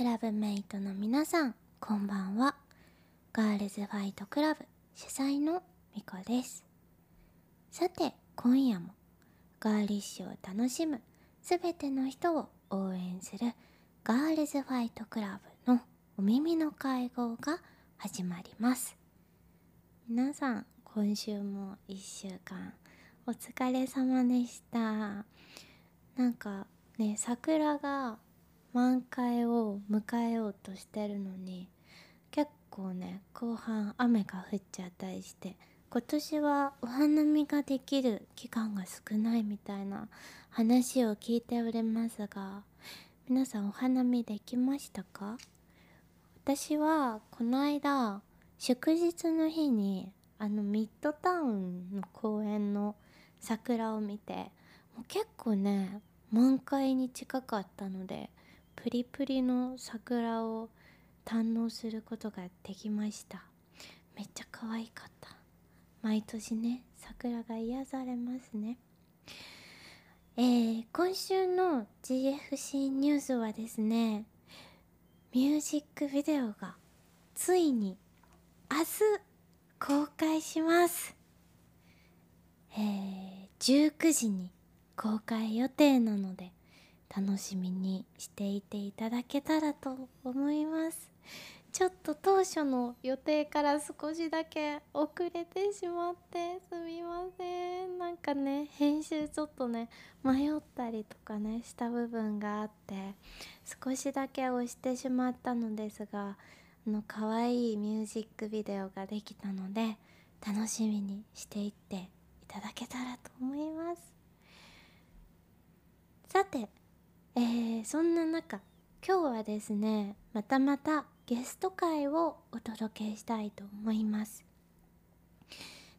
クラブメイトの皆さんこんばんは。ガールズファイトクラブ主催のみこです。さて今夜もガーリッシュを楽しむすべての人を応援するガールズファイトクラブのお耳の会合が始まります。皆さん今週も1週間お疲れ様でした。なんかね桜が満開を迎えようとしてるのに結構ね後半雨が降っちゃったりして今年はお花見ができる期間が少ないみたいな話を聞いておりますが皆さんお花見できましたか？私はこの間祝日の日にあのミッドタウンの公園の桜を見てもう結構ね満開に近かったのでプリプリの桜を堪能することができました。めっちゃ可愛かった。毎年ね桜が癒されますね。えー、今週の GFC ニュースはですねミュージックビデオがついに明日公開します。えー、19時に公開予定なので楽しみにしていていただけたらと思います。ちょっと当初の予定から少しだけ遅れてしまってすみません。なんかね編集ちょっとね迷ったりとかねした部分があって少しだけ押してしまったのですがあの可愛いミュージックビデオができたので楽しみにしていっていただけたらと思います。さてえー、そんな中今日はですねまたまたゲスト会をお届けしたいと思います。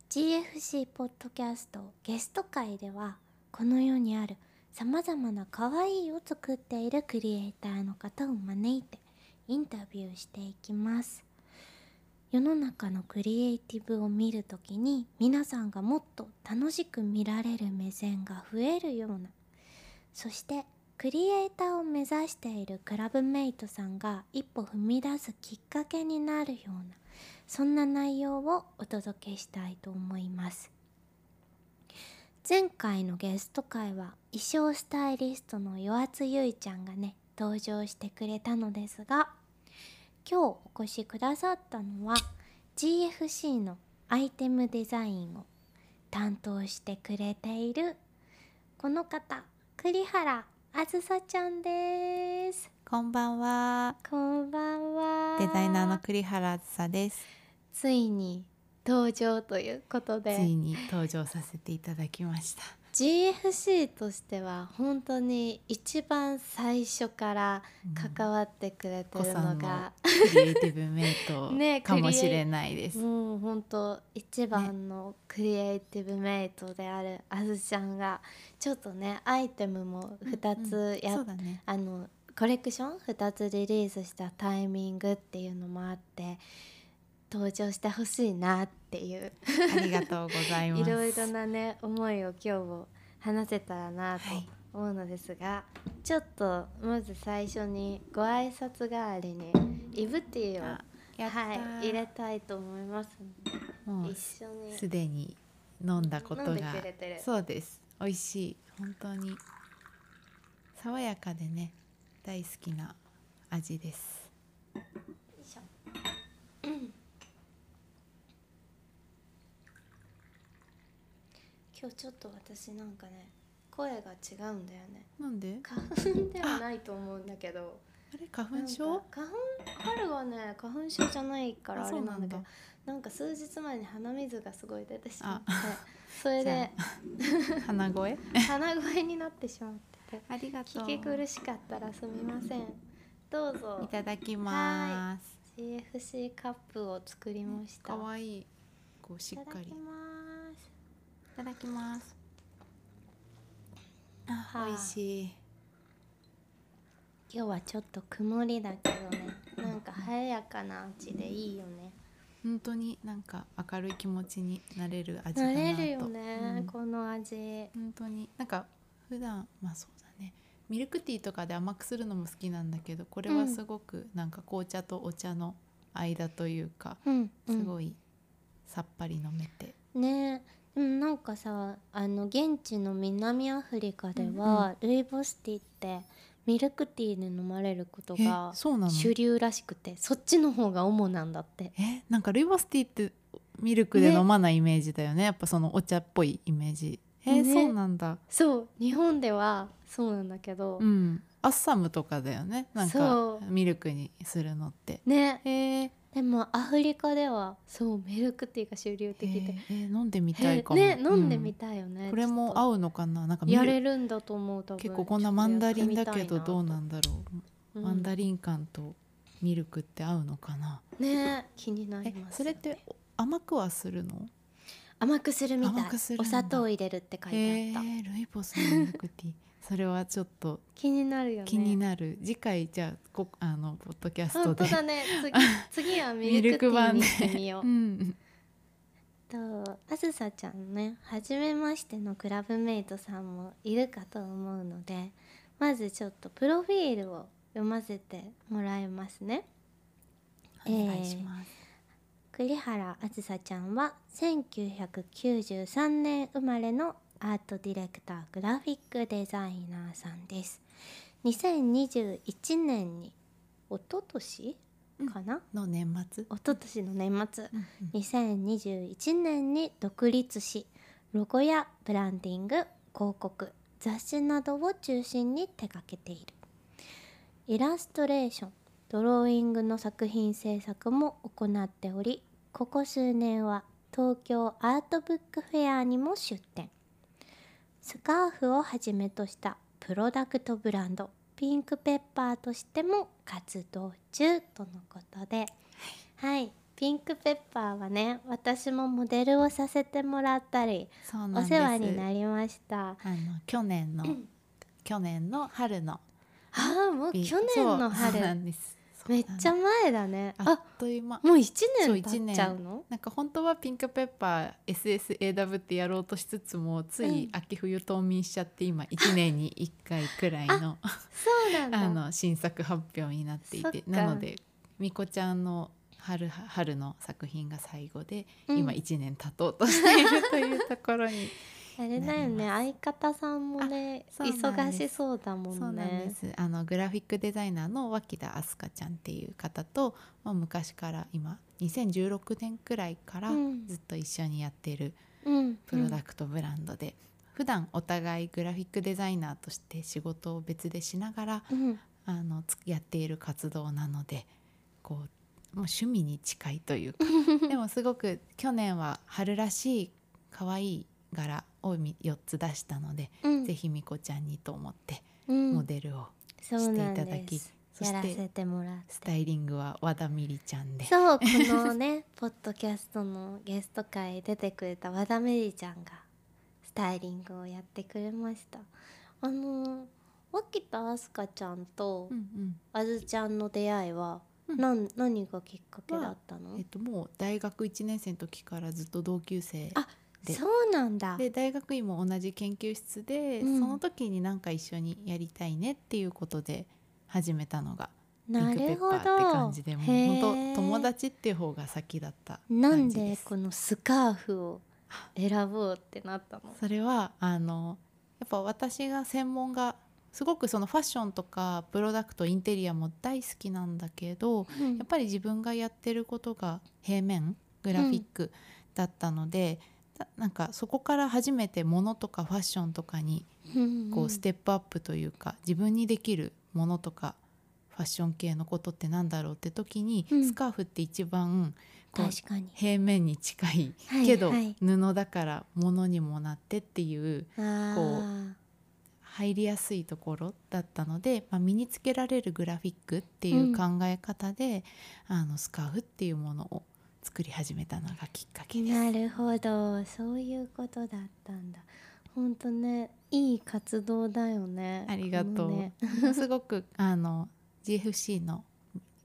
GFC ポッドキャストゲスト会ではこの世にあるさまざまな可愛いを作っているクリエイターの方を招いてインタビューしていきます。世の中のクリエイティブを見るときに皆さんがもっと楽しく見られる目線が増えるようなそしてクリエイターを目指しているクラブメイトさんが一歩踏み出すきっかけになるようなそんな内容をお届けしたいと思います。前回のゲスト会は衣装スタイリストの与圧ゆいちゃんがね登場してくれたのですが今日お越しくださったのは GFC のアイテムデザインを担当してくれているこの方栗原あずさちゃんです。こんばんは。こんばんは。デザイナーの栗原あずさです。ついに登場ということで。ついに登場させていただきました GFC としては本当に一番最初から関わってくれてるのが、うん、クリエイティブメイトね、かもしれないです。もう本当一番のクリエイティブメイトであるあずちゃんがちょっとねアイテムも2つや、うんうんね、あのコレクション2つリリースしたタイミングっていうのもあって登場してほしいなっていう。ありがとうございます。いろいろなね思いを今日も話せたらなと思うのですが、はい、ちょっとまず最初にご挨拶代わりにイブティーをはい入れたいと思いますもう一緒に。すでに飲んだことがそうです。美味しい。本当に。爽やかでね大好きな味です今日ちょっと私なんかね声が違うんだよね。なんで？花粉ではないと思うんだけど。あれ？花粉症？花粉春はね花粉症じゃないからあれなんだけどなんか数日前に鼻水がすごい出てしまって。それで鼻声？鼻声になってしまって。てありがとう。聞き苦しかったらすみません。どうぞ。いただきます。CFC カップを作りました。かわいい。こうしっかり。いただきますいただきます。あ、美味しい。今日はちょっと曇りだけどね。なんか華やかな味でいいよね。本当になんか明るい気持ちになれる味だなと。なれるよね、うん、この味。本当に。なんか普段まあそうだね。ミルクティーとかで甘くするのも好きなんだけどこれはすごくなんか紅茶とお茶の間というか、うん。すごいさっぱり飲めて。ねでもなんかさあの現地の南アフリカでは、ルイボスティーってミルクティーで飲まれることが主流らしくてそっちの方が主なんだって。えなんかルイボスティーってミルクで飲まないイメージだよね。やっぱそのお茶っぽいイメージ。えーね。そうなんだ。そう日本ではそうなんだけど、うん。アッサムとかだよね。なんかミルクにするのって。ね。えーでもアフリカではそうミルクティーが主流的で、え飲んでみたいかも。ね飲んでみい、たいよね、これも合うのかな？なんかとやれるんだと思う多分。結構こんなマンダリンだけどどうななんだろう、うんマンダリン感とミルクって合うのかな、ね気になりえますそれって甘くはするの？甘くするみたい。お砂糖入れるって書いてあった、えールイボスのミルクティーそれはちょっと気になるよね。気になる、次回じゃあこあのポッドキャストで本当だね。次 次はミルクティーにしてみよう。うん、とあずさちゃんね初めましてのクラブメイトさんもいるかと思うのでまずちょっとプロフィールを読ませてもらいますね。お願いします、栗原あずさちゃんは1993年生まれのアートディレクターグラフィックデザイナーさんです。2021年に一昨年かな、の年末、一昨年の年末。うんうん。2021年に独立しロゴやブランディング広告雑誌などを中心に手掛けている。イラストレーションドローイングの作品制作も行っておりここ数年は東京アートブックフェアにも出展スカーフをはじめとしたプロダクトブランドピンクペッパーとしても活動中とのことで。はい。ピンクペッパーはね私もモデルをさせてもらったりお世話になりました。あの去年の 去年の春の。ああもうビ去年のそうそうな春んですめっちゃ前だね。あっあという間。もう1そう年。経っちゃうの？なんか本当はピンクペッパー SSAW ってやろうとしつつもつい秋冬冬眠しちゃって今1年に1回くらい の新作発表になっていて。か。なのでみこちゃんの春春の作品が最後で、うん。今1年経とうとしているというところにあれだよねな相方さんもね忙しそうだもそうなんんねです。あのグラフィックデザイナーの脇田明日香ちゃんっていう方と、まあ、昔から今2016年くらいからうん。ずっと一緒にやってるうん。プロダクトブランドで、普段お互いグラフィックデザイナーとして仕事を別でしながらうん。あのつやっている活動なのでこうもう趣味に近いというか。でもすごく去年は春らしい可愛い柄を4つ出したので、うん。ぜひみこちゃんにと思ってうん。モデルをしていただきです。そしてやらせてもらって。スタイリングは和田みりちゃんで。そうこのね ポッドキャストのゲスト会出てくれた和田メリちゃんがスタイリングをやってくれました。あの脇田明日香ちゃんとうんうん。あずちゃんの出会いは、うん。なん何がきっかけだったの？えっと、もう大学1年生の時からずっと同級生そうなんだ。で大学院も同じ研究室で、うん。その時になんか一緒にやりたいねっていうことで始めたのがなるほッパーって感ど。じでもう本当友達っていう方が先だったなん感じでこのスカーフを選ぼうってなったの？それはあのやっぱ私が専門がすごくそのファッションとかプロダクトインテリアも大好きなんだけどうん。やっぱり自分がやってることが平面グラフィックだったので、だなんかそこから初めて物とかファッションとかにうんこうステップアップというか、自分にできるものとかファッション系のことってなんだろうって時に、うん。スカーフって一番こう平面に近いはいけど、はい布だから物にもなってっていうあこー入りやすいところだったので、まあ、身につけられるグラフィックっていう考え方で、あのスカーフっていうものを作り始めたのがきっかけです。なるほど。そういうことだったんだ。ほんとねいい活動だよね。ありがとう、ね。すごくあの GFC の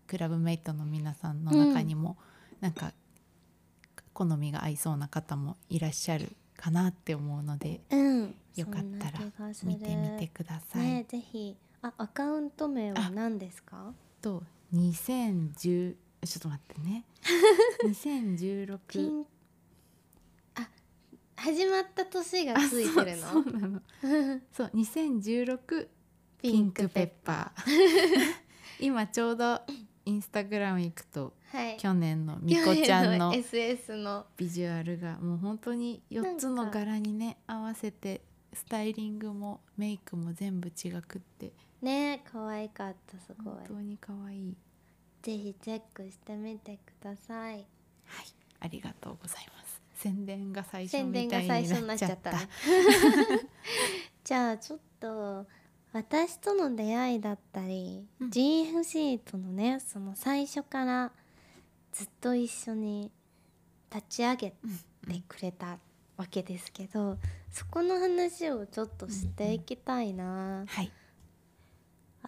クラブメイトの皆さんの中にも、なんか好みが合いそうな方もいらっしゃるかなって思うので、うん、よかったら見てみてください。ね、ぜひ。あアカウント名は何ですか？と2010ちょっと待ってね。2016ピンあ始まった年がついてるの？そうなの。そう2016ピンクペッパー。今ちょうどインスタグラム行くと、はい、去年のみこちゃんの SS のビジュアルがもう本当に4つの柄にね合わせてスタイリングもメイクも全部違くって。ね可愛かったすごい本当に可愛いぜひチェックしてみてください。はい。ありがとうございます。宣伝が最初みたいになっちゃった。ね じゃあちょっと私との出会いだったり、うん、GFC とのねその最初からずっと一緒に立ち上げてくれたわけですけど、うんうん、そこの話をちょっとしていきたいな。うんうん、はい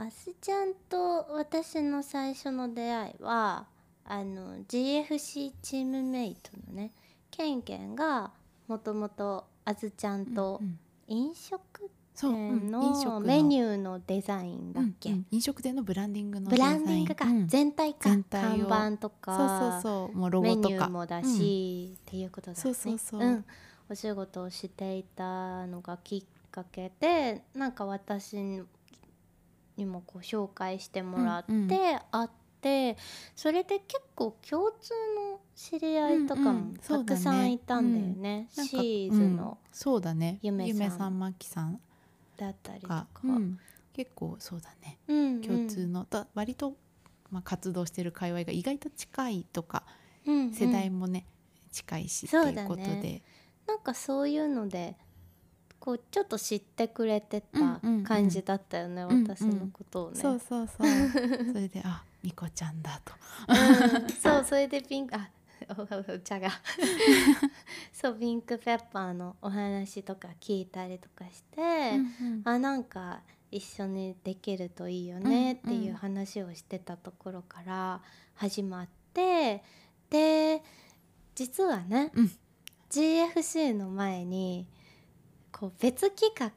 あすちゃんと私の最初の出会いはあの GFC チームメイトのねケンケンがもともとあずちゃんと飲食店のメニューのデザインだっけ、うんうん、飲食店のブランディングのブランディングか、うん、全体か。看板とかそうそうそう。もうロゴとか。メニューもだし、っていうことだね。そうそうそう、うん、お仕事をしていたのがきっかけでなんか私にもこう紹介してもらって、会ってそれで結構共通の知り合いとかもたくさんいたんだよね,、シーズの、そうだね。夢さん。まきさん。だったりとか、結構そうだね、共通の。だ割と、まあ、活動してる界隈が意外と近いとか、世代もね近いしっていうことで、なんかそういうのでこうちょっと知ってくれてた感じだったよね、うんうん。うん、私のことをね、そうそうそう。それであみこちゃんだと、うん、そうそれでピンクあお茶が。そうピンクペッパーのお話とか聞いたりとかして、うんうん、あなんか一緒にできるといいよねっていう話をしてたところから始まって、で実はね、うん、GFC の前にこう別企画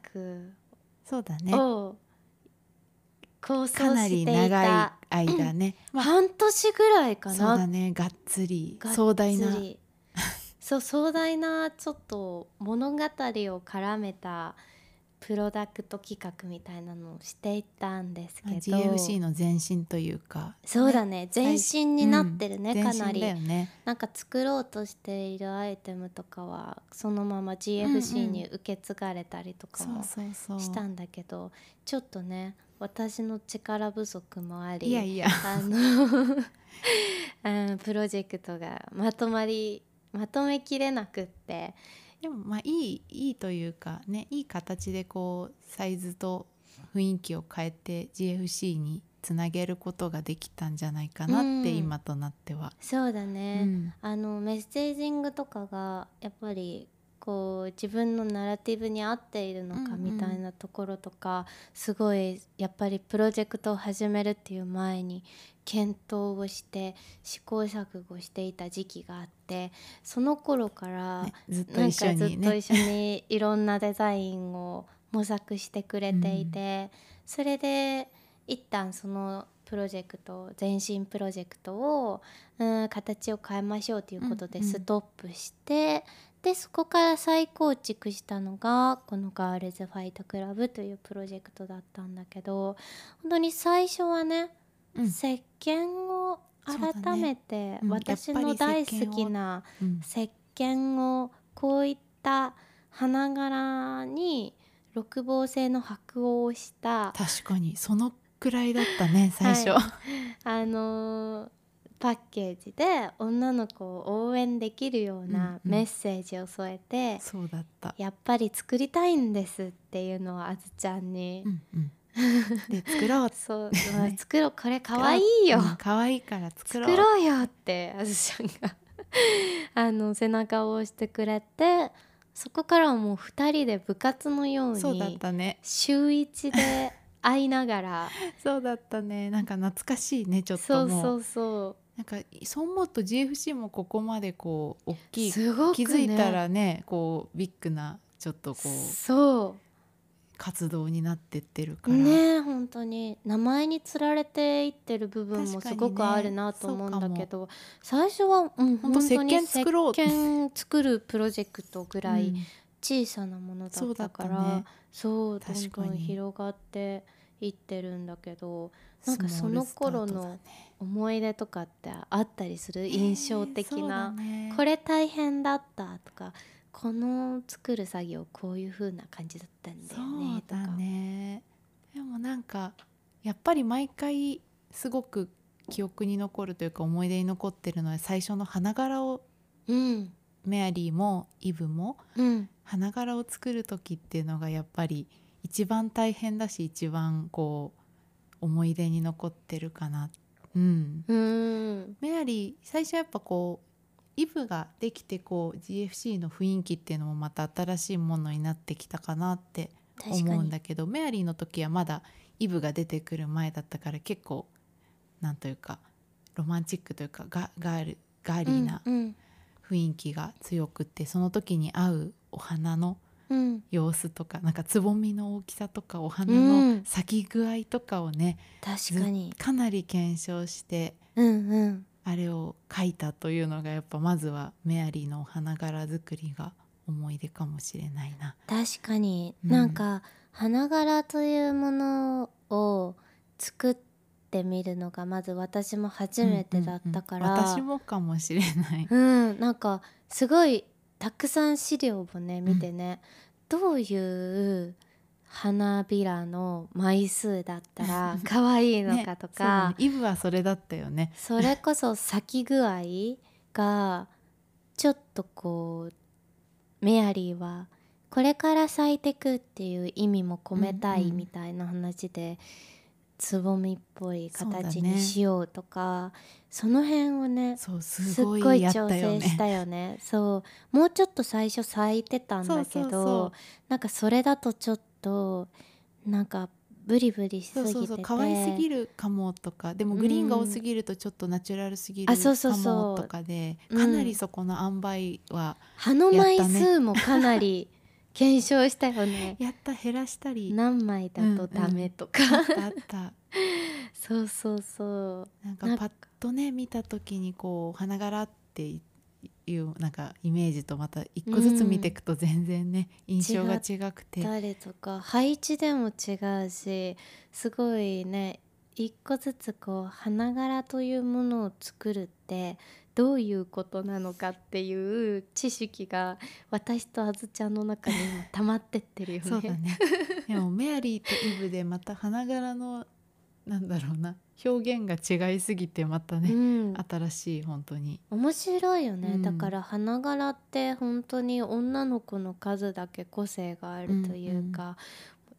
そうだね。を構想かなり長い間ね、うん。まあ、半年ぐらいかな。そうだね。がっつり。壮大な。そう壮大なちょっと物語を絡めたプロダクト企画みたいなのをしていたんですけど。GFC の前身というかそうだね。前身になってるね、うん、かなり、ね、なんか作ろうとしているアイテムとかはそのまま GFC に受け継がれたりとかもしたんだけどちょっとね私の力不足もありいやいや。あの プロジェクトがまとまりまとめきれなくってでもまあいいいいというかねいい形でこうサイズと雰囲気を変えて GFC につなげることができたんじゃないかなって、今となっては。そうだね、うん、あのメッセージングとかがやっぱりこう自分のナラティブに合っているのかみたいなところとか、うんうん、すごいやっぱりプロジェクトを始めるっていう前に検討をして試行錯誤していた時期があってその頃から、ね、ずっと一緒に、ね、ずっと一緒にいろんなデザインを模索してくれていて、うん、それで一旦そのプロジェクト前進プロジェクトを、うん、形を変えましょうということでストップして、でそこから再構築したのがこのガールズファイトクラブというプロジェクトだったんだけど本当に最初はね、うん、石鹸を改めて、私の大好きな石鹸をこういった花柄に六芒星の白をした確かにそのくらいだったね最初、はい、あのーパッケージで女の子を応援できるようなメッセージを添えて、うんうん、そうだった。やっぱり作りたいんですっていうのをあずちゃんに、うんうん、で作ろう。そう、まあ、作ろう。これかわいいよかわいいから作ろう。作ろうよってあずちゃんが。あの背中を押してくれてそこからはもう2人で部活のようにそうだったね。週1で会いながら。そうだったね。なんか懐かしいねちょっとそうそうそう。なんかそう思うと GFC もここまでこう大きい、ね、気づいたらねこうビッグなちょっとこう。そう活動になってってるから。ね本当に。名前につられていってる部分もすごくあるなと思うんだけど、ね、最初は、うん、本当に石鹸作るプロジェクトぐらい 小さなものだったから、うん、そう、ね、どんどん広がっていってるんだけど。なんかその頃の思い出とかってあったりする？印象的な、ね、これ大変だった？とかこの作る作業こういう風な感じだったんだよねとか。ねでもなんかやっぱり毎回すごく記憶に残るというか思い出に残ってるのは最初の花柄を、うん、メアリーもイブも、うん、花柄を作る時っていうのがやっぱり一番大変だし一番こう思い出に残ってるかな。うん、うん。メアリー最初やっぱこうイブができてこう GFC の雰囲気っていうのもまた新しいものになってきたかなって思うんだけどメアリーの時はまだイブが出てくる前だったから結構なんというかロマンチックというかガガールガーリーな雰囲気が強くて、その時に合うお花の様子とか、うん、なんかつぼみの大きさとかお花の咲き具合とかをね、うん、確かに。かなり検証して、うんうん、あれを描いたというのがやっぱまずはメアリーのお花柄作りが思い出かもしれないな。確かに、うん、なんか花柄というものを作ってみるのがまず私も初めてだったから、うんうんうん、私もかもしれない。うん。なんかすごいたくさん資料をね見てね、うん、どういう花びらの枚数だったら 可愛いのかとか、ね、イブはそれだったよね。それこそ咲き具合がちょっとこうメアリーはこれから咲いてくっていう意味も込めたいみたいな話で、つぼみっぽい形にしようとかそ、ね,、の辺をねすごい調整したよね。そうもうちょっと最初咲いてたんだけどなんかそれだとちょっとなんかブリブリしすぎてて。そうそうそう可愛すぎるかもとか。でもグリーンが多すぎるとちょっとナチュラルすぎるかもとかで、かなりそこの塩梅は、葉の枚数もかなり検証したよね。やった減らしたり。何枚だとダメとか、うんうん、あったあった。そうそうそう。なんかパッとね見た時にこう花柄っていうなんかイメージとまた一個ずつ見ていくと全然ね、うん、印象が違くて誰とか配置でも違うしすごいね一個ずつこう花柄というものを作るってどういうことなのかっていう知識が私とあずちゃんの中に今溜まってってるよね。そうだねでもメアリーとイブでまた花柄のなんだろうな表現が違いすぎてまたね、うん、新しい本当に。面白いよね、うん、だから花柄って本当に女の子の数だけ個性があるというか、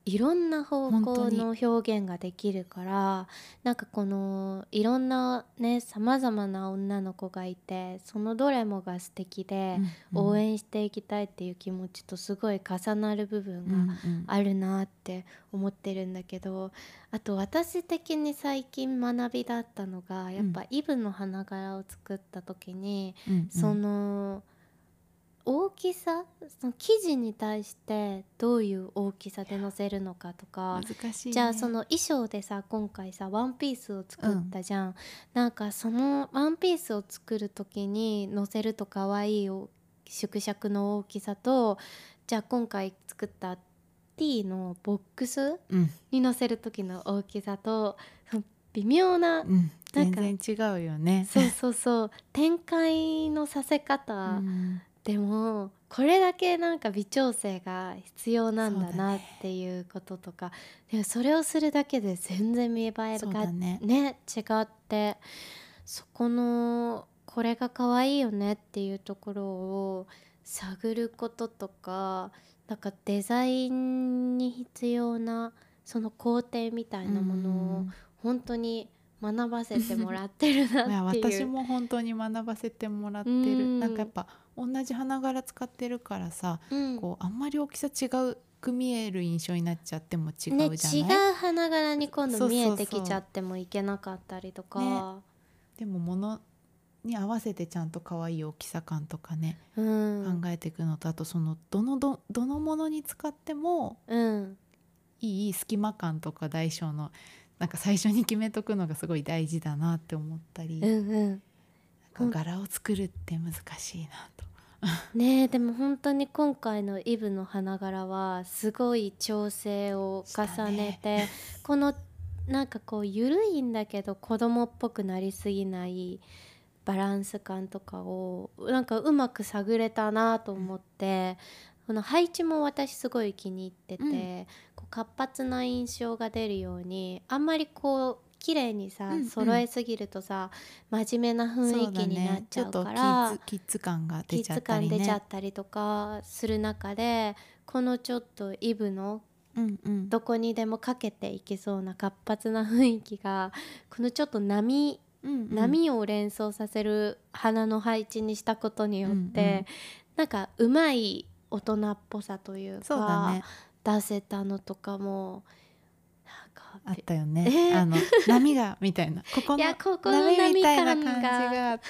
いろんな方向の表現ができるからなんかこのいろんなねさまざまな女の子がいてそのどれもが素敵で、応援していきたいっていう気持ちとすごい重なる部分があるなって思ってるんだけど、あと私的に最近学びだったのがやっぱイブの花柄を作った時に、その。大きさその生地に対してどういう大きさで載せるのかとか、ね、じゃあその衣装でさ今回さワンピースを作ったじゃん、うん、なんかそのワンピースを作る時に載せると可愛い縮尺の大きさとじゃあ今回作った T のボックスに載せる時の大きさと、うん、微妙な、うん、全然違うよね。そうそうそう。展開のさせ方、うんでもこれだけなんか微調整が必要なんだなっていうこととかそ,、ね、それをするだけで全然見栄えがね、ね、違ってそこのこれが可愛いよねっていうところを探ることとかなんかデザインに必要なその工程みたいなものを本当に学ばせてもらってるなっていう。私も本当に学ばせてもらってる、ん、なんかやっぱ同じ花柄使ってるからさ、うん、こうあんまり大きさ違うく見える印象になっちゃっても違うじゃない、ね、違う花柄に今度見えてきちゃってもいけなかったりとか、ね、でもものに合わせてちゃんと可愛い大きさ感とかね、うん、考えていくのとあとそのどのどどのものに使っても、うん、いい隙間感とか大小のなんか最初に決めとくのがすごい大事だなって思ったり、うんうん、柄を作るって難しいなと。ねでも本当に今回のイブの花柄はすごい調整を重ねて、ね、このなんかこう緩いんだけど子供っぽくなりすぎないバランス感とかをなんかうまく探れたなと思って、この配置も私すごい気に入ってて、うん、こう活発な印象が出るようにあんまりこう綺麗にさ、うんうん、揃えすぎるとさ真面目な雰囲気になっちゃうから、ね、キッズ感が出ちゃったり、ね、出ちゃったりとかする中でこのちょっとイブのうんうん、どこにでもかけていけそうな活発な雰囲気がこのちょっと波、うんうん、波を連想させる花の配置にしたことによって、うんうん、なんかうまい大人っぽさというか、ね、出せたのとかもあったよね、えー、あの波がみたいな。ここの波みたいな感じが。あって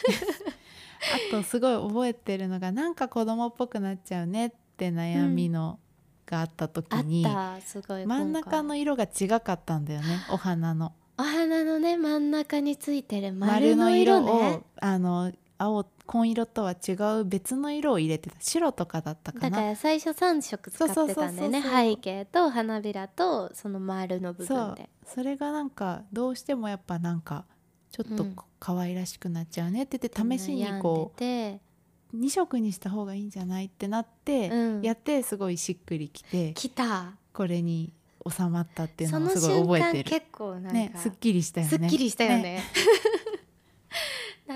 あとすごい覚えてるのがなんか子供っぽくなっちゃうねって悩みの、があった時に真ん中の色が違かったんだよねお花の。お花のね真ん中についてる丸の色、ね,、をあの青紺色とは違う別の色を入れてた。白とかだったかな。だから最初3色使ってたんだよね。背景と花びらとその丸の部分で。それがなんかどうしてもやっぱなんかちょっと可愛らしくなっちゃうねって言って試しにこう、2色にした方がいいんじゃないってなって、うん、やってすごいしっくりきてきた。これに収まったっていうのをすごい覚えてる。結構なんか、ね、すっきりしたよね。すっきりしたよね。ね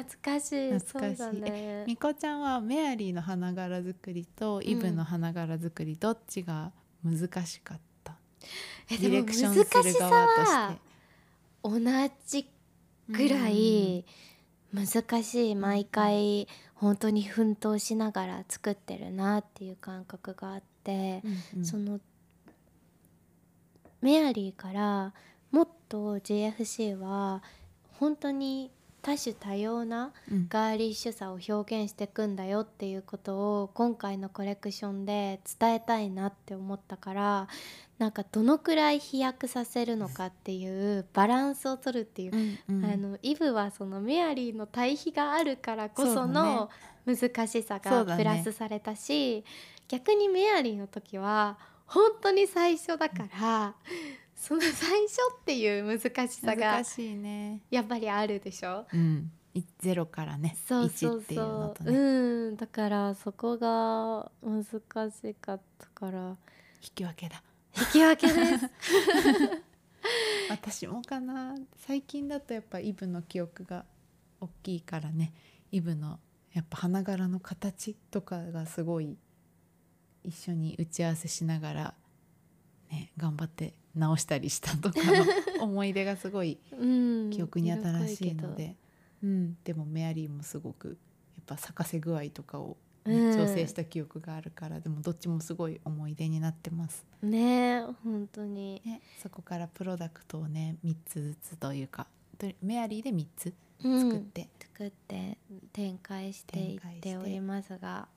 懐かしい。懐かしい、ね、みこちゃんはメアリーの花柄作りとイブの花柄作り、どっちが難しかった、うん、ディレクションする側として。同じぐらい難しい、毎回本当に奮闘しながら作ってるなっていう感覚があって、うんうん、そのメアリーからもっと JFC は本当に多種多様なガーリッシュさを表現していくんだよっていうことを今回のコレクションで伝えたいなって思ったからなんかどのくらい飛躍させるのかっていうバランスを取るっていう、うんうん、あのイブはそのメアリーの対比があるからこその難しさがプラスされたし、ね、逆にメアリーの時は本当に最初だから。その最初っていう難しさが難しいね。やっぱりあるでしょ、うん、ゼロからね。そうそうそう、ね、うん。だからそこが難しかったから。引き分けだ。引き分けです。私もかな。最近だとやっぱイブの記憶が大きいからね。イブのやっぱ花柄の形とかがすごい一緒に打ち合わせしながらね頑張って直したりしたとかの思い出がすごい 記憶に新しいので、うん、でもメアリーもすごくやっぱ咲かせ具合とかを、ね、調整した記憶があるから、でもどっちもすごい思い出になってます。ね本当に、ね、そこからプロダクトをね3つずつというかメアリーで3つ作って、うん、作って展開していっておりますが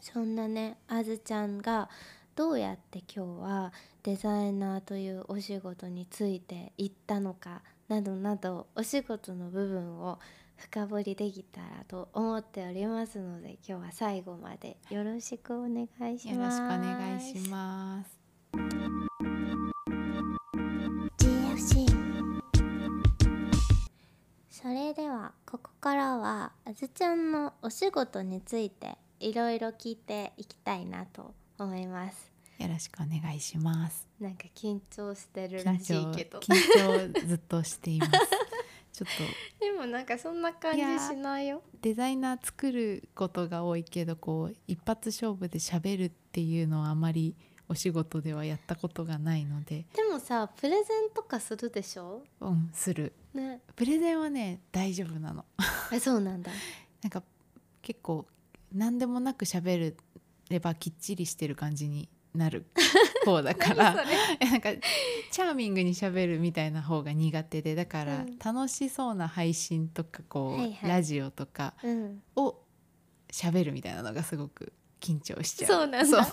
そんなねあずちゃんがどうやって今日はデザイナーというお仕事についていったのかなどなどお仕事の部分を深掘りできたらと思っておりますので今日は最後までよろしくお願いします。よろしくお願いします。GFC それではここからはあずちゃんのお仕事についていろいろ聞いていきたいなと思います。よろしくお願いします。なんか緊張してるらしいけど。緊張ずっとしています。ちょっとでもなんかそんな感じしないよ。デザイナー作ることが多いけどこう一発勝負で喋るっていうのはあまりお仕事ではやったことがないので。でもさプレゼンとかするでしょ？うんする、ね、プレゼンはね大丈夫なの。えそうなんだ。なんか結構何でもなく喋るればきっちりしてる感じになる方だから。なんかチャーミングにしゃべるみたいな方が苦手でだから楽しそうな配信とかこう、はいはい、ラジオとかをしゃべるみたいなのがすごく緊張しちゃう。そうなんだ。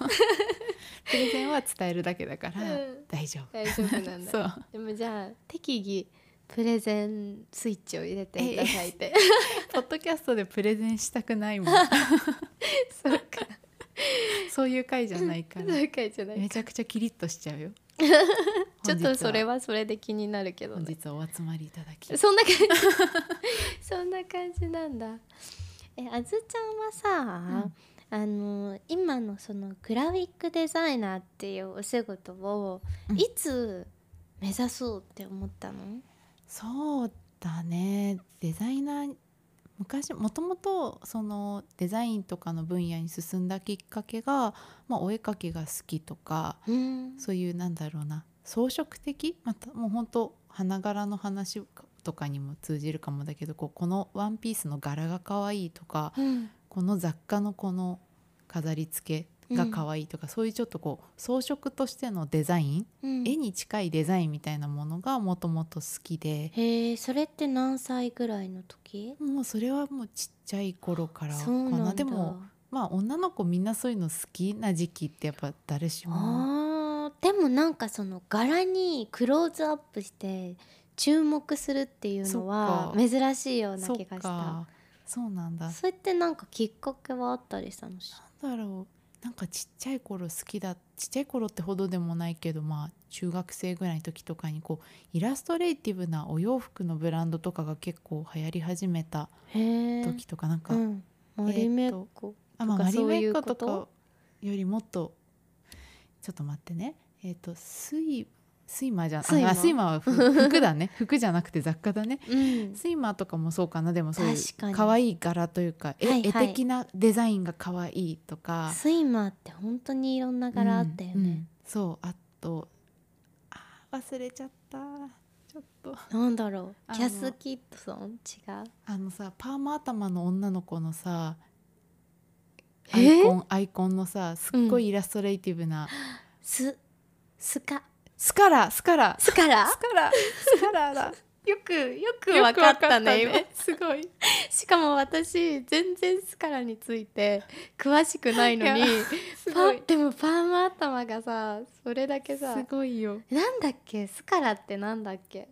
プレゼンは伝えるだけだから大丈夫、大丈夫なんだ。でもじゃあ適宜プレゼンスイッチを入れていただいて。ポッドキャストでプレゼンしたくないもん。そうか そういう回じゃないから。めちゃくちゃキリッとしちゃうよ。ちょっとそれはそれで気になるけど、ね、本お集まりいただき。そんな感じ。そんな感じなんだ。えあずちゃんはさ、うん。あの今のそのグラフィックデザイナーっていうお仕事をいつ目指そうって思ったの、うん、そうだね。デザイナー昔もともとそのデザインとかの分野に進んだきっかけが、まあ、お絵描きが好きとか、うん、そういうなんだろうな装飾的？またもう本当花柄の話とかにも通じるかもだけどこうこのワンピースの柄が可愛いとか、うん、この雑貨のこの飾り付けが可愛いとか、うん、そういうちょっとこう装飾としてのデザイン、うん、絵に近いデザインみたいなものがもともと好きで。へえそれって何歳ぐらいの時？もうそれはもうちっちゃい頃からかな。でもまあ女の子みんなそういうの好きな時期ってやっぱ誰しも。あでもなんかその柄にクローズアップして注目するっていうのは珍しいような気がした。そうなんだ。それってなんかきっかけはあったりしたの？なんだろうなんかちっちゃい頃好きだちっちゃい頃ってほどでもないけどまあ中学生ぐらいの時とかにこうイラストレーティブなお洋服のブランドとかが結構流行り始めた時とかなんか、うん、マリメッコあ、まあ、マリメッコとかよりもっとちょっと待ってね。えっ、ー、と水スイマーじゃスイマー。スイマーは服だね。服じゃなくて雑貨だね、うん、スイマーとかもそうかな。でもそういう可愛い柄というか絵はいはい、絵的なデザインが可愛いとか。スイマーって本当にいろんな柄あったよね、うんうん、そうあとあ忘れちゃった。ちょっと。なんだろう。キャス・キッドソン違う？あのさパーマ頭の女の子のさアイコンアイコンのさすっごいイラストレーティブな、すスカスカラスカラ。スカラ？スカラスカラだ。よくよく分かったね。ね。すごい。しかも私全然スカラについて詳しくないのにパでもパーマ頭がさそれだけさすごいよ。なんだっけ？スカラってなんだっけ？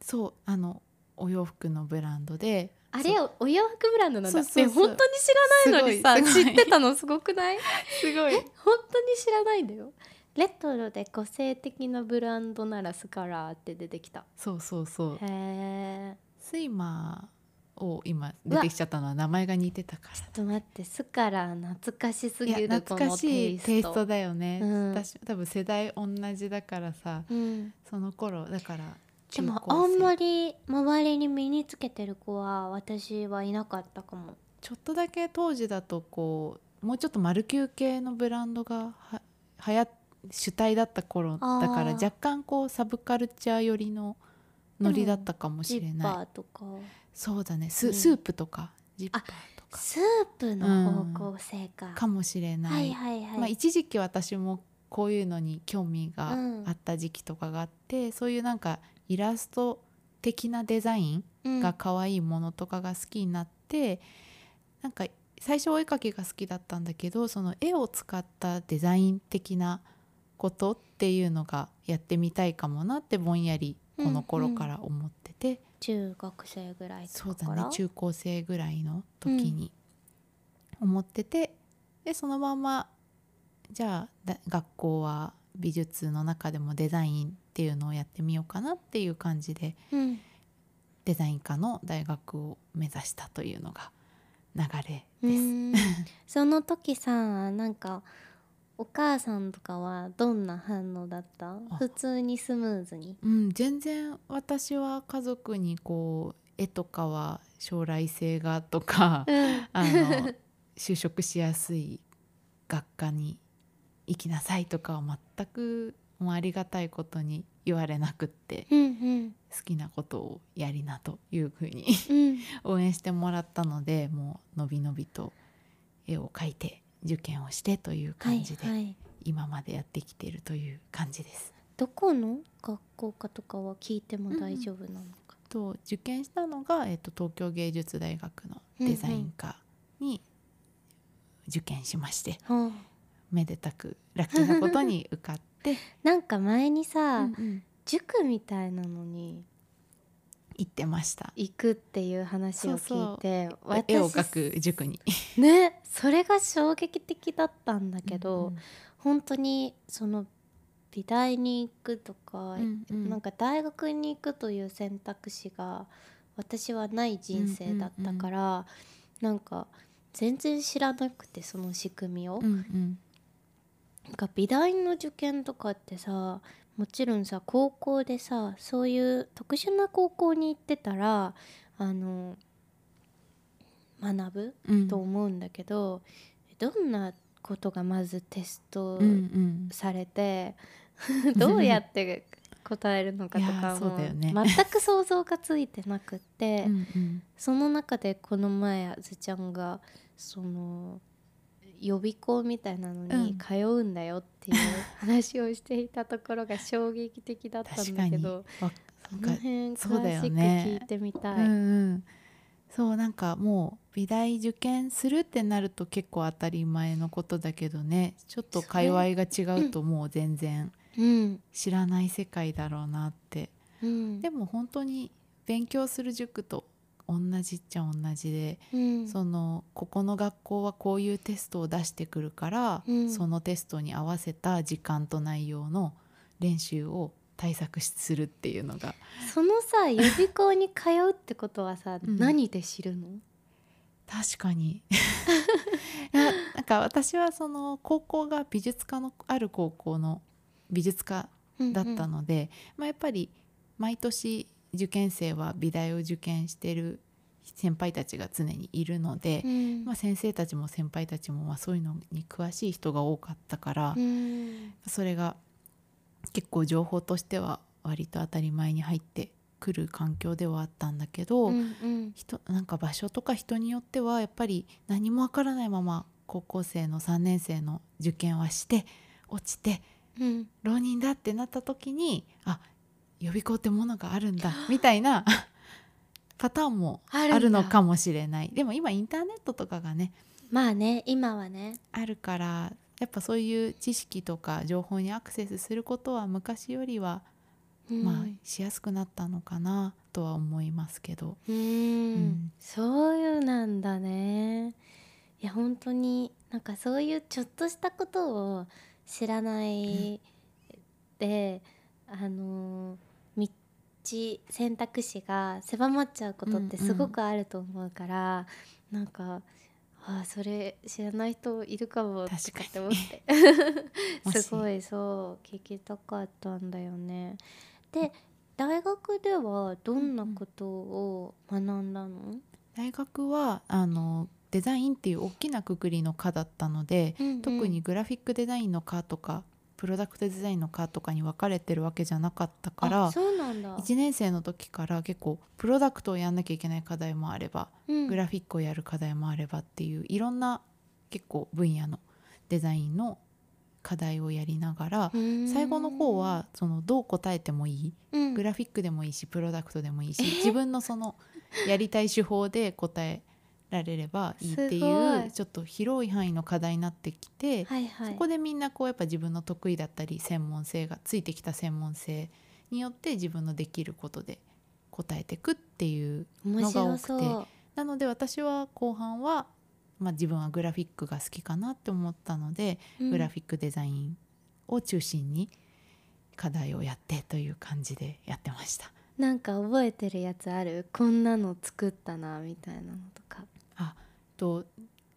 そうあのお洋服のブランドで。あれお洋服ブランドなんだ。そう本当に知らないのにさ知ってたのすごくない？すごい。本当に知らないんだよレトロで個性的なブランドならスカラーって出てきた。そうそうそう。へえスイマーを今出てきちゃったのは名前が似てたから。ちょっと待ってスカラー懐かしすぎる懐かしいテイストだよね、うん、私多分世代同じだからさ、うん、その頃だからでもあんまり周りに身につけてる子は私はいなかったかも。ちょっとだけ当時だとこうもうちょっと丸球系のブランドがは流行って主体だった頃だから若干こうサブカルチャー寄りのノリだったかもしれない。そうだね。スうん、スープとかジッパーとか。スープの方向性か、うん、かもしれない,、はいはいはい。まあ、一時期私もこういうのに興味があった時期とかがあって、うん、そういうなんかイラスト的なデザインが可愛いものとかが好きになって、うん、なんか最初お絵描きが好きだったんだけどその絵を使ったデザイン的なことっていうのがやってみたいかもなってぼんやりこの頃から思ってて、うんうん、中学生ぐらいそうだね。中高生ぐらいの時に思ってて、うん、でそのままじゃあ学校は美術の中でもデザインっていうのをやってみようかなっていう感じで、うん、デザイン科の大学を目指したというのが流れです。その時さなんかお母さんとかはどんな反応だった？普通にスムーズに。うん全然私は家族にこう絵とかは将来性がとか、うん、あの就職しやすい学科に行きなさいとかは全くもうありがたいことに言われなくって、うんうん、好きなことをやりなというふうに 応援してもらったのでもうのびのびと絵を描いて受験をしてという感じで今までやってきているという感じです。どこの学校かとかは聞いても大丈夫なのか、うん、と受験したのが、えっと、東京芸術大学のデザイン科に受験しまして、うんうん、めでたくラッキーなことに受かって。なんか前にさ、うんうん、塾みたいなのに行ってました。行くっていう話を聞いて絵を描く塾に。ねそれが衝撃的だったんだけど、うんうん、本当にその美大に行くとか、うんうん、なんか大学に行くという選択肢が私はない人生だったから、うんうんうん、なんか全然知らなくてその仕組みを。うんうん、なんか美大の受験とかってさもちろんさ高校でさそういう特殊な高校に行ってたらあの学ぶ、うん、と思うんだけどどんなことがまずテストされて、うん。うん、どうやって答えるのかとかも、ね、全く想像がついてなくってうん、その中でこの前あずちゃんがその予備校みたいなのに通うん。だよっていう話をしていたところが衝撃的だったんだけど、その辺詳しく聞いてみたい。そう、ねうんうん、そうなんかもう美大受験するってなると結構当たり前のことだけどね。ちょっと界隈が違うともう全然知らない世界だろうなって、うん、でも本当に勉強する塾と同じっちゃ同じで、うん、そのここの学校はこういうテストを出してくるから、うん、そのテストに合わせた時間と内容の練習を対策するっていうのが。そのさ予備校に通うってことはさ、うん、何で知るの？確かに。なんか私はその高校が美術科のある高校の美術科だったので、うんうん、まあ、やっぱり毎年受験生は美大を受験してる先輩たちが常にいるので、うん、まあ、先生たちも先輩たちもまあそういうのに詳しい人が多かったから、うん、それが結構情報としては割と当たり前に入ってくる環境ではあったんだけど、うんうん、人なんか場所とか人によってはやっぱり何もわからないまま高校生の3年生の受験はして落ちて、うん、浪人だってなった時にあ予備校ってものがあるんだみたいな パターンもあるのかもしれない。でも今インターネットとかがねまあね今はね。あるからやっぱそういう知識とか情報にアクセスすることは昔よりは、うん、まあしやすくなったのかなとは思いますけど。うん、そういうなんだね。いや本当になんかそういうちょっとしたことを知らないで、うん、あのー選択肢が狭まっちゃうことってすごくあると思うから、うんうん、なんかあそれ知らない人いるかもって思って。すごいそう聞きたかったんだよね。で大学ではどんなことを学んだの、うん、大学はあのデザインっていう大きなくくりの科だったので、うんうん、特にグラフィックデザインの科とかプロダクトデザインの科とかに分かれてるわけじゃなかったからそうなんだ。1年生の時から結構プロダクトをやんなきゃいけない課題もあれば、うん、グラフィックをやる課題もあればっていういろんな結構分野のデザインの課題をやりながら最後の方はそのどう答えてもいい、うん、グラフィックでもいいしプロダクトでもいいし自分のそのやりたい手法で答えられればいいっていうちょっと広い範囲の課題になってきて、はいはい、そこでみんなこうやっぱ自分の得意だったり専門性がついてきた専門性によって自分のできることで答えていくっていうのが多くて。なので私は後半は、まあ、自分はグラフィックが好きかなって思ったので、うん、グラフィックデザインを中心に課題をやってという感じでやってました。なんか覚えてるやつある？こんなの作ったなみたいなのとかあと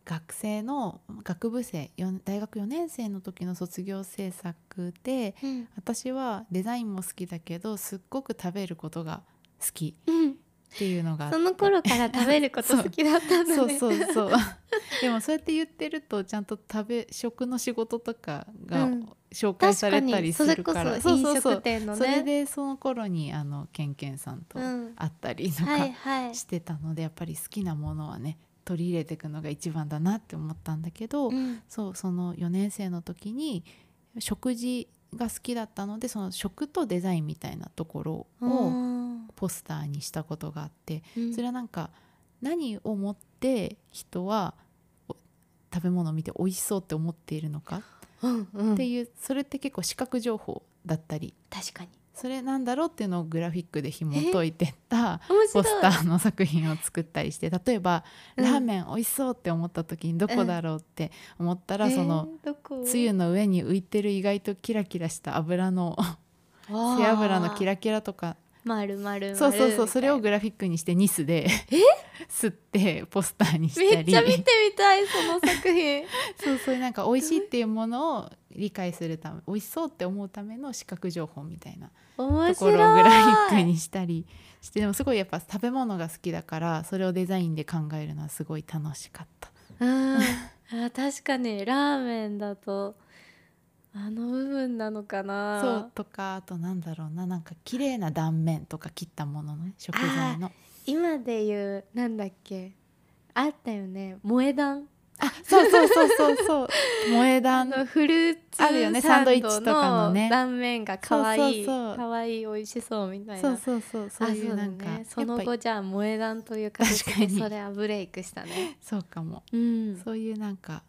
学生の学部生大学4年生の時の卒業制作で、うん、私はデザインも好きだけどすっごく食べることが好きっていうのが、その頃から食べること好きだったんだね。そうそうそう。でもそうやって言ってるとちゃんと食べ食の仕事とかが紹介されたりするから、うん、それこそ飲食店のね。それでその頃にあのケンケンさんと会ったりとかしてたので、うんはいはい、やっぱり好きなものはね取り入れていくのが一番だなって思ったんだけど、うん、そうその4年生の時に食事が好きだったのでその食とデザインみたいなところをポスターにしたことがあって、それはなんか何をもって人は食べ物を見て美味しそうって思っているのかっていう、それって結構視覚情報だったり。確かに。それなんだろうっていうのをグラフィックで紐解いてったポスターの作品を作ったりして例えば、ラーメン美味しそうって思った時にどこだろうって思ったら、そのつゆの上に浮いてる意外とキラキラした油の背脂のキラキラとか丸々。そうそうそうそれをグラフィックにしてニスで 吸ってポスターにしたり。めっちゃ見てみたいその作品。そうそうなんか美味しいっていうものを理解するため美味しそうって思うための視覚情報みたいなところをグラフィックにしたりしてでもすごいやっぱ食べ物が好きだからそれをデザインで考えるのはすごい楽しかった。あ確かにラーメンだとあの部分なのかな。そうとかあとなんだろうななんか綺麗な断面とか切ったものの、ね、食材の。今で言うなんだっけ。あったよね。萌え断。あそうそうそうそうそう。萌え断。のフルーツあるよねサンドイッチとかのね。断面が可愛い可愛い美味しそうみたいな。そうそうそうそういうなんか、ね、その後じゃあ萌え断という形でそれはブレイクしたね。そうかも、うん、そういうなんか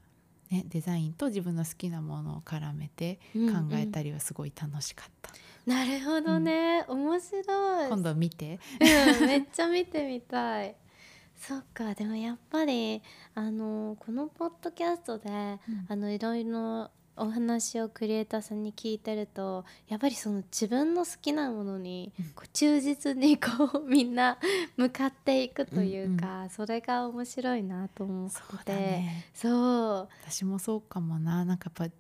ね、デザインと自分の好きなものを絡めて考えたりはすごい楽しかった。うんうん、なるほどね、うん、面白い。今度見て、うん、めっちゃ見てみたい。そっか。でもやっぱりあのこのポッドキャストで、うん、あのいろいろお話をクリエイターさんに聞いてるとやっぱりその自分の好きなものにこう忠実にこうみんな向かっていくというか、うんうん、それが面白いなと思ってて、ね、そう。私もそうかもな。なんかやっぱ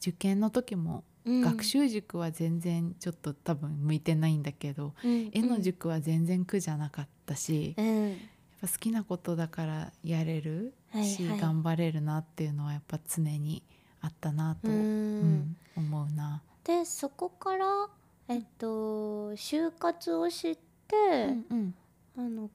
受験の時も学習塾は全然ちょっと多分向いてないんだけど、うんうん、絵の塾は全然苦じゃなかったし、うん、やっぱ好きなことだからやれるし、はいはい、頑張れるなっていうのはやっぱ常に。あったなと、うん、思うな。でそこからえっと就活をして、うんうん、あの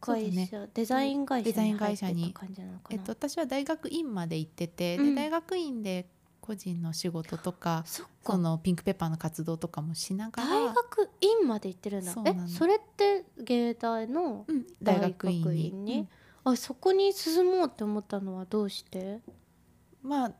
会社、ね、デザイン会社に。入ってた感じなのかな、えっと、私は大学院まで行ってて、うん、で大学院で個人の仕事とかそのピンクペッパーの活動とかもしながら大学院まで行ってるんだ。えそれって芸大の大学院に、うん、あそこに進もうって思ったのはどうして？まあ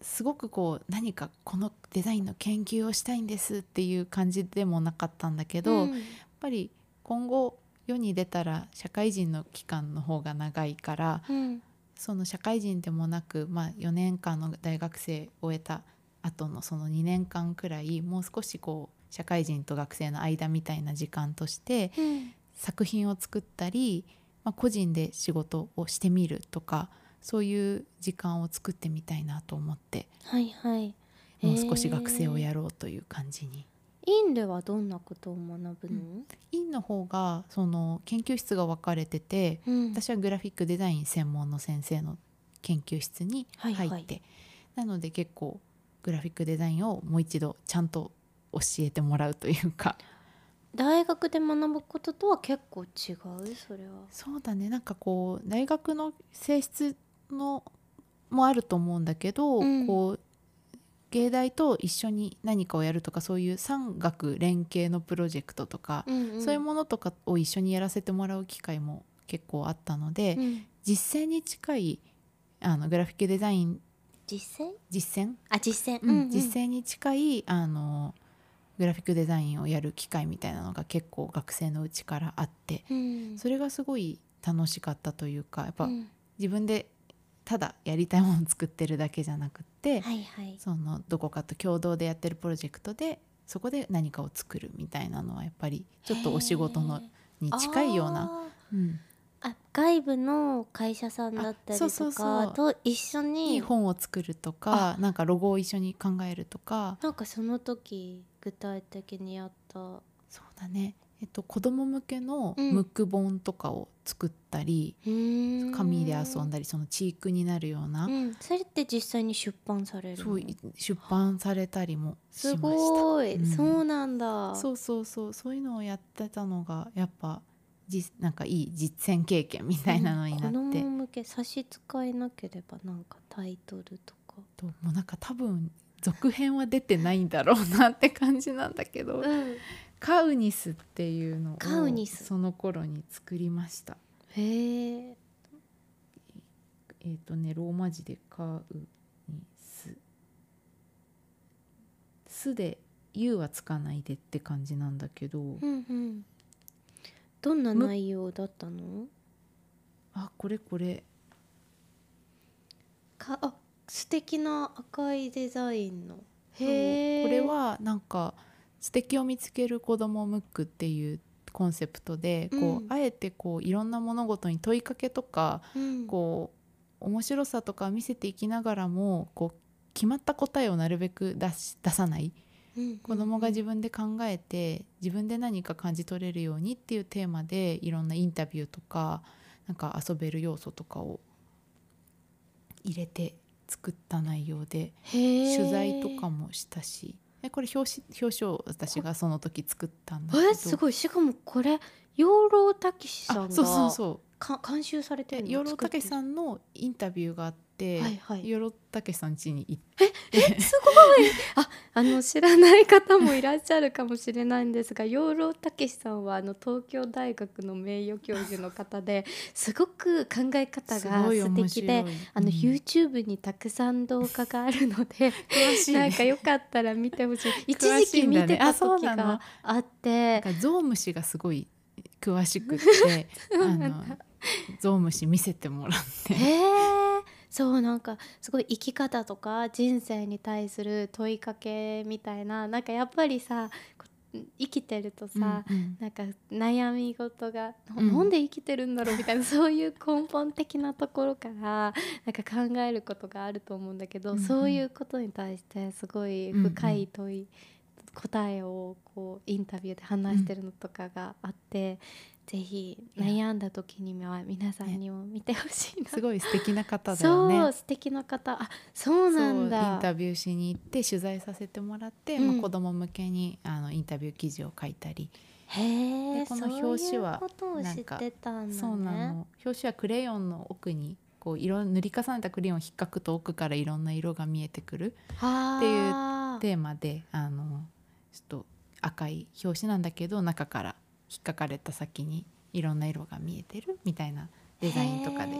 すごくこう何かこのデザインの研究をしたいんですっていう感じでもなかったんだけど、うん、やっぱり今後世に出たら社会人の期間の方が長いから、うん、その社会人でもなく、まあ、4年間の大学生を終えた後のその2年間くらいもう少しこう社会人と学生の間みたいな時間として、作品を作ったり、まあ、個人で仕事をしてみるとかそういう時間を作ってみたいなと思って、はいはい、もう少し学生をやろうという感じに。院ではどんなことを学ぶの、うん、院の方がその研究室が分かれてて、うん、私はグラフィックデザイン専門の先生の研究室に入って、はいはい、なので結構グラフィックデザインをもう一度ちゃんと教えてもらうというか。大学で学ぶこととは結構違う？それは。そうだね。なんかこう大学の性質のもあると思うんだけど、うん、こう芸大と一緒に何かをやるとかそういう産学連携のプロジェクトとか、うんうん、そういうものとかを一緒にやらせてもらう機会も結構あったので、うん、実践に近いあのグラフィックデザイン。実践？実践？あ実践、うん、うん、実践に近いあのグラフィックデザインをやる機会みたいなのが結構学生のうちからあって、うん、それがすごい楽しかったというかやっぱ自分でただやりたいものを作ってるだけじゃなくって、はいはい、そのどこかと共同でやってるプロジェクトでそこで何かを作るみたいなのはやっぱりちょっとお仕事のに近いような。うん。あ外部の会社さんだったりとかと一緒に本を作るとかなんかロゴを一緒に考えるとか。なんかその時具体的にやった。そうだねえっと、子供向けのムック本とかを作ったり、うん、紙で遊んだりそのチークになるような、うん、それって実際に出版されるそう出版されたりもしました。すごい、うん、そうなんだ。そうそうそう。そういうのをやってたのがやっぱじなんかいい実践経験みたいなのになって、子供向け差し支えなければなんかタイトルとか。ともうなんか多分続編は出てないんだろうなって感じなんだけど、うん、カウニスっていうのをカウニス。その頃に作りました。へええっ、ー、とねローマ字でカウニス「す」で「U」はつかないでって感じなんだけど、うんうん、どんな内容だったの？あこれこれ。かあ素敵な赤いデザインの。へえこれはなんか素敵を見つける子どもムックっていうコンセプトで、こう、うん、あえてこういろんな物事に問いかけとか、うん、こう面白さとか見せていきながらもこう決まった答えをなるべく出し出さない、うん、子どもが自分で考えて自分で何か感じ取れるようにっていうテーマでいろんなインタビューとかなんか遊べる要素とかを入れて作った内容で取材とかもしたしえこれ表紙表紙を私がその時作ったんだけど。えすごい。しかもこれ養老たけしさんがそうそうそう。か監修されてる養老たけしさんのインタビューがあって、はいはい、養老たけしさん家に行って。えすごい。ああの知らない方もいらっしゃるかもしれないんですが養老たけしさんはあの東京大学の名誉教授の方ですごく考え方が素敵であの、うん、YouTube にたくさん動画があるので、ね、なんかよかったら見てほしい。一時期見てた時があって、ね、ゾウムシがすごい詳しくて あのゾウムシ見せてもらって。そうなんかすごい生き方とか人生に対する問いかけみたいななんかやっぱりさ生きてるとさ、うんうん、なんか悩み事が、うん、なんで生きてるんだろうみたいな そういう根本的なところからなんか考えることがあると思うんだけど、うんうん、そういうことに対してすごい深い問い、うんうん、答えをこうインタビューで話してるのとかがあって、ぜひ悩んだ時には皆さんにも見てほしいな、ね、すごい素敵な方だよね。そう素敵な方。あそうなんだ。インタビューしに行って取材させてもらって、うん、まあ、子供向けにあのインタビュー記事を書いたり。へえこの表紙はなんかそうなの表紙はクレヨンの奥にこう色塗り重ねたクレヨンを引っかくと奥からいろんな色が見えてくる。っていうテーマであのちょっと赤い表紙なんだけど中から引っかかれた先にいろんな色が見えてるみたいなデザインとかで。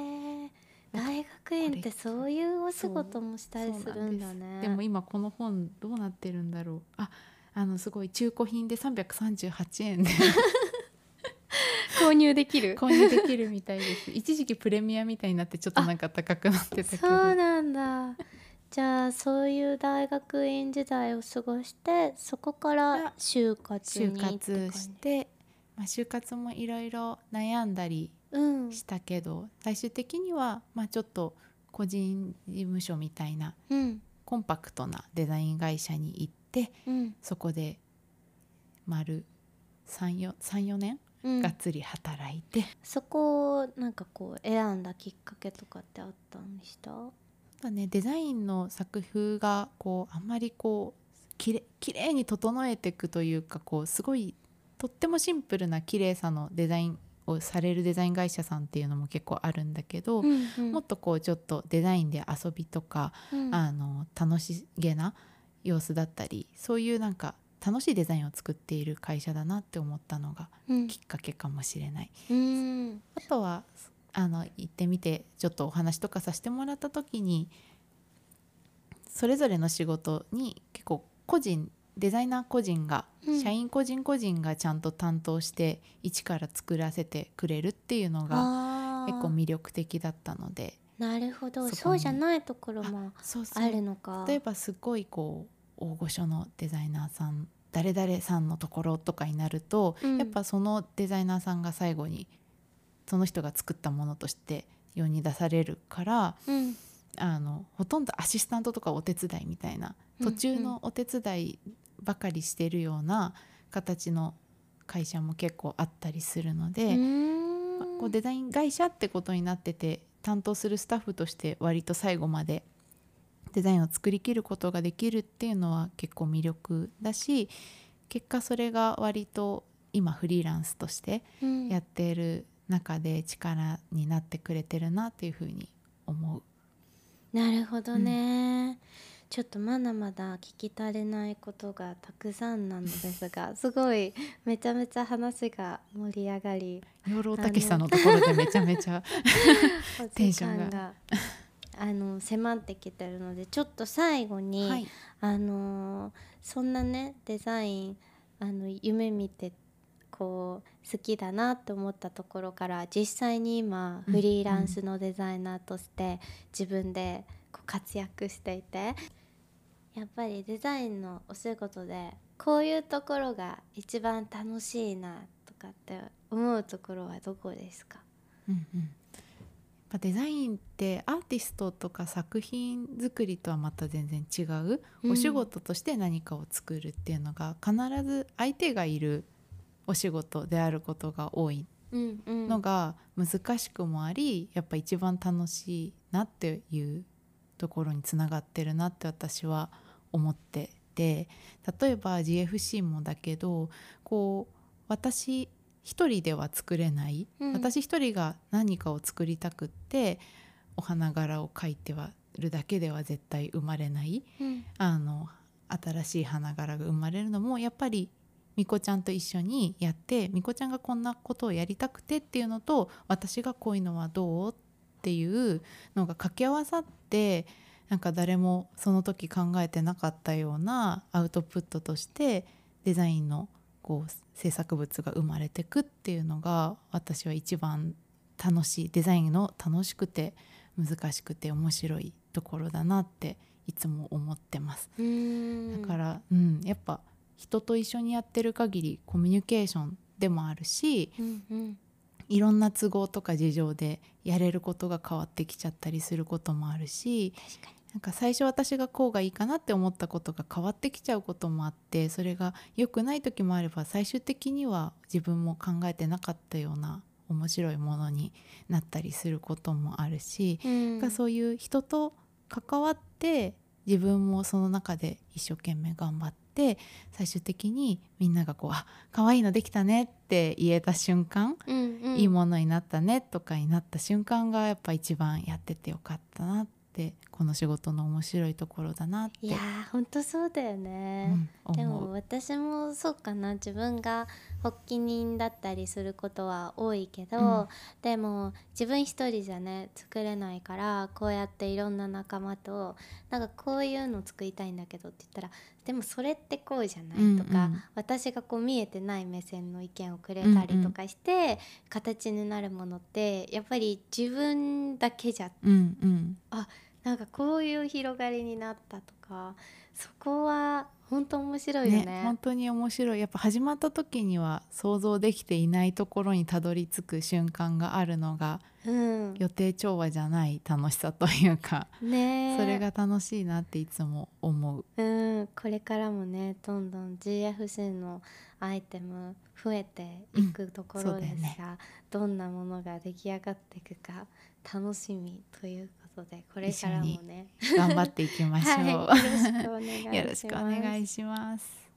大学院ってそういうお仕事もしたりするんだね。でも今この本どうなってるんだろう。ああのすごい中古品で338円で。購入できる？購入できるみたいです。一時期プレミアみたいになってちょっとなんか高くなってたけど。そうなんだ。じゃあそういう大学院時代を過ごしてそこから就活に就活してまあ、就活もいろいろ悩んだりしたけど、うん、最終的には、まあ、ちょっと個人事務所みたいな、うん、コンパクトなデザイン会社に行って、うん、そこで丸34年、がっつり働いて。そこをなんかこう選んだきっかけとかってあったんでした？だねデザインの作風がこうあんまりこうきれきれいに整えていくというかこうすごいとってもシンプルな綺麗さのデザインをされるデザイン会社さんっていうのも結構あるんだけど、うんうん、もっとこうちょっとデザインで遊びとか、うん、あの楽しげな様子だったりそういうなんか楽しいデザインを作っている会社だなって思ったのがきっかけかもしれない。うん、あとはあの行ってみてちょっとお話とかさせてもらった時にそれぞれの仕事に結構個人デザイナー個人が、うん、社員個人個人がちゃんと担当して一から作らせてくれるっていうのが結構魅力的だったので。なるほど。そうじゃないところもあるのか。例えばすごいこう大御所のデザイナーさん誰々さんのところとかになると、うん、やっぱそのデザイナーさんが最後にその人が作ったものとして世に出されるから、うん、あのほとんどアシスタントとかお手伝いみたいな途中のお手伝いばかりしてるような形の会社も結構あったりするので、まこうデザイン会社ってことになってて担当するスタッフとして割と最後までデザインを作りきることができるっていうのは結構魅力だし結果それが割と今フリーランスとしてやっている中で力になってくれてるなっていうふうに思う。なるほどね、うんちょっとまだまだ聞き足れないことがたくさんなのですが すごいめちゃめちゃ話が盛り上がり養老たけしさんのところでめちゃめちゃ テンションが。あの迫ってきてるのでちょっと最後に、はい、あのそんなねデザインあの夢見てこう好きだなと思ったところから実際に今フリーランスのデザイナーとして自分でこう活躍していてやっぱりデザインのお仕事でこういうところが一番楽しいなとかって思うところはどこですか、うんうん。デザインってアーティストとか作品作りとはまた全然違う、うん、お仕事として何かを作るっていうのが必ず相手がいるお仕事であることが多いのが難しくもありやっぱ一番楽しいなっていうところにつながってるなって私は思ってて例えば GFC もだけどこう私一人では作れない、うん、私一人が何かを作りたくってお花柄を描いてはるだけでは絶対生まれない、うん、あの新しい花柄が生まれるのもやっぱりみこちゃんと一緒にやってみこちゃんがこんなことをやりたくてっていうのと私がこういうのはどうっていうのが掛け合わさってなんか誰もその時考えてなかったようなアウトプットとしてデザインのこう制作物が生まれてくっていうのが私は一番楽しいデザインの楽しくて難しくて面白いところだなっていつも思ってます。だから、うん、やっぱ人と一緒にやってる限りコミュニケーションでもあるし、うんうん、いろんな都合とか事情でやれることが変わってきちゃったりすることもあるしなんか最初私がこうがいいかなって思ったことが変わってきちゃうこともあってそれが良くない時もあれば最終的には自分も考えてなかったような面白いものになったりすることもあるし、うん、そういう人と関わって自分もその中で一生懸命頑張って最終的にみんながこう「あ可愛いのできたね」って言えた瞬間、うんうん、いいものになったねとかになった瞬間がやっぱ一番やっててよかったなってこの仕事の面白いところだなって。いや本当そうだよね、うん、でも私もそうかな。自分が発起人だったりすることは多いけど、うん、でも自分一人じゃね作れないからこうやっていろんな仲間となんかこういうの作りたいんだけどって言ったらでもそれってこうじゃないとか、うんうん、私がこう見えてない目線の意見をくれたりとかして、うん。うん、形になるものってやっぱり自分だけじゃ、うんうん、あなんかこういう広がりになったとかそこは本当面白いよね、ね、本当に面白い。やっぱ始まった時には想像できていないところにたどり着く瞬間があるのが、うん、予定調和じゃない楽しさというか、ね、それが楽しいなっていつも思う、うん、これからもねどんどん GFC のアイテム増えていくところですが、うんね、どんなものが出来上がっていくか楽しみということでこれからもね。頑張っていきましょう、はい、よろしくお願いします。